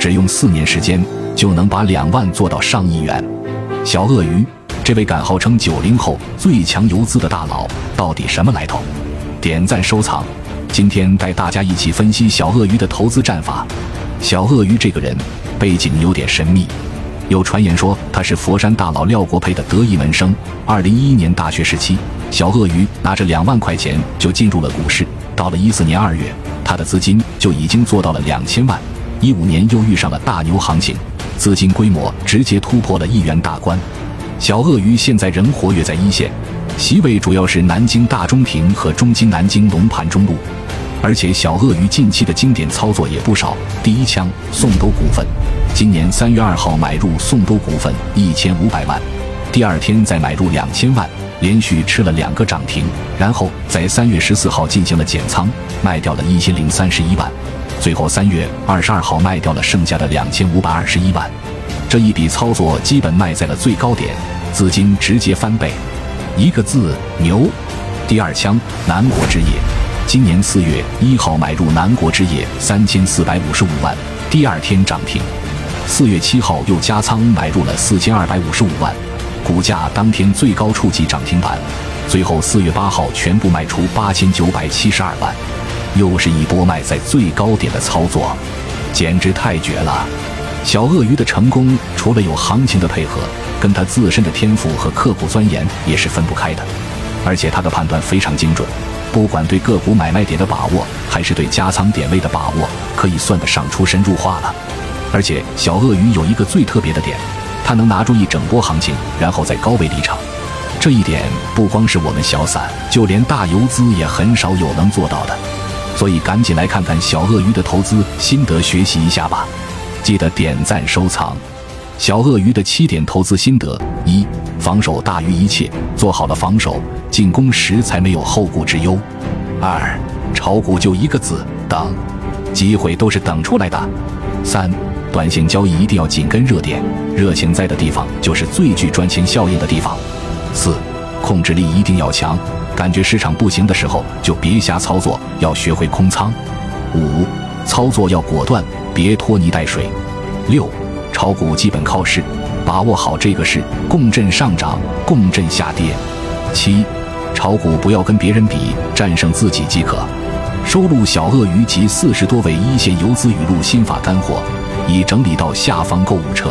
只用四年时间就能把两万做到上亿元。小鳄鱼，这位敢号称九零后最强游资的大佬，到底什么来头？点赞收藏，今天带大家一起分析小鳄鱼的投资战法。小鳄鱼这个人背景有点神秘，有传言说他是佛山大佬廖国培的得意门生。二零一一年大学时期，小鳄鱼拿着两万块钱就进入了股市。到了一四年二月，他的资金就已经做到了两千万。一五年又遇上了大牛行情，资金规模直接突破了亿元大关。小鳄鱼现在仍活跃在一线，席位主要是南京大中庭和中金南京龙盘中路。而且小鳄鱼近期的经典操作也不少。第一枪，宋都股份，今年三月二号买入宋都股份一千五百万，第二天再买入两千万。连续吃了两个涨停，然后在三月十四号进行了减仓，卖掉了一千零三十一万，最后三月二十二号卖掉了剩下的两千五百二十一万。这一笔操作基本卖在了最高点，资金直接翻倍，一个字牛。第二枪南国置业，今年四月一号买入南国置业三千四百五十五万，第二天涨停，四月七号又加仓买入了四千二百五十五万。股价当天最高触及涨停板，最后四月八号全部卖出八千九百七十二万，又是一波卖在最高点的操作，简直太绝了！小鳄鱼的成功，除了有行情的配合，跟他自身的天赋和刻苦钻研也是分不开的。而且他的判断非常精准，不管对个股买卖点的把握，还是对加仓点位的把握，可以算得上出神入化了。而且小鳄鱼有一个最特别的点。他能拿住一整波行情，然后在高位离场，这一点不光是我们小散，就连大游资也很少有能做到的。所以赶紧来看看小鳄鱼的投资心得，学习一下吧。记得点赞收藏。小鳄鱼的七点投资心得：一、防守大于一切，做好了防守，进攻时才没有后顾之忧。二、炒股就一个字，等，机会都是等出来的。三。短线交易一定要紧跟热点，热情在的地方就是最具赚钱效应的地方。四，控制力一定要强，感觉市场不行的时候就别瞎操作，要学会空仓。五，操作要果断，别拖泥带水。六，炒股基本靠势，把握好这个势，共振上涨，共振下跌。七，炒股不要跟别人比，战胜自己即可。收录小鳄鱼及四十多位一线游资语录心法干货。已整理到下方购物车。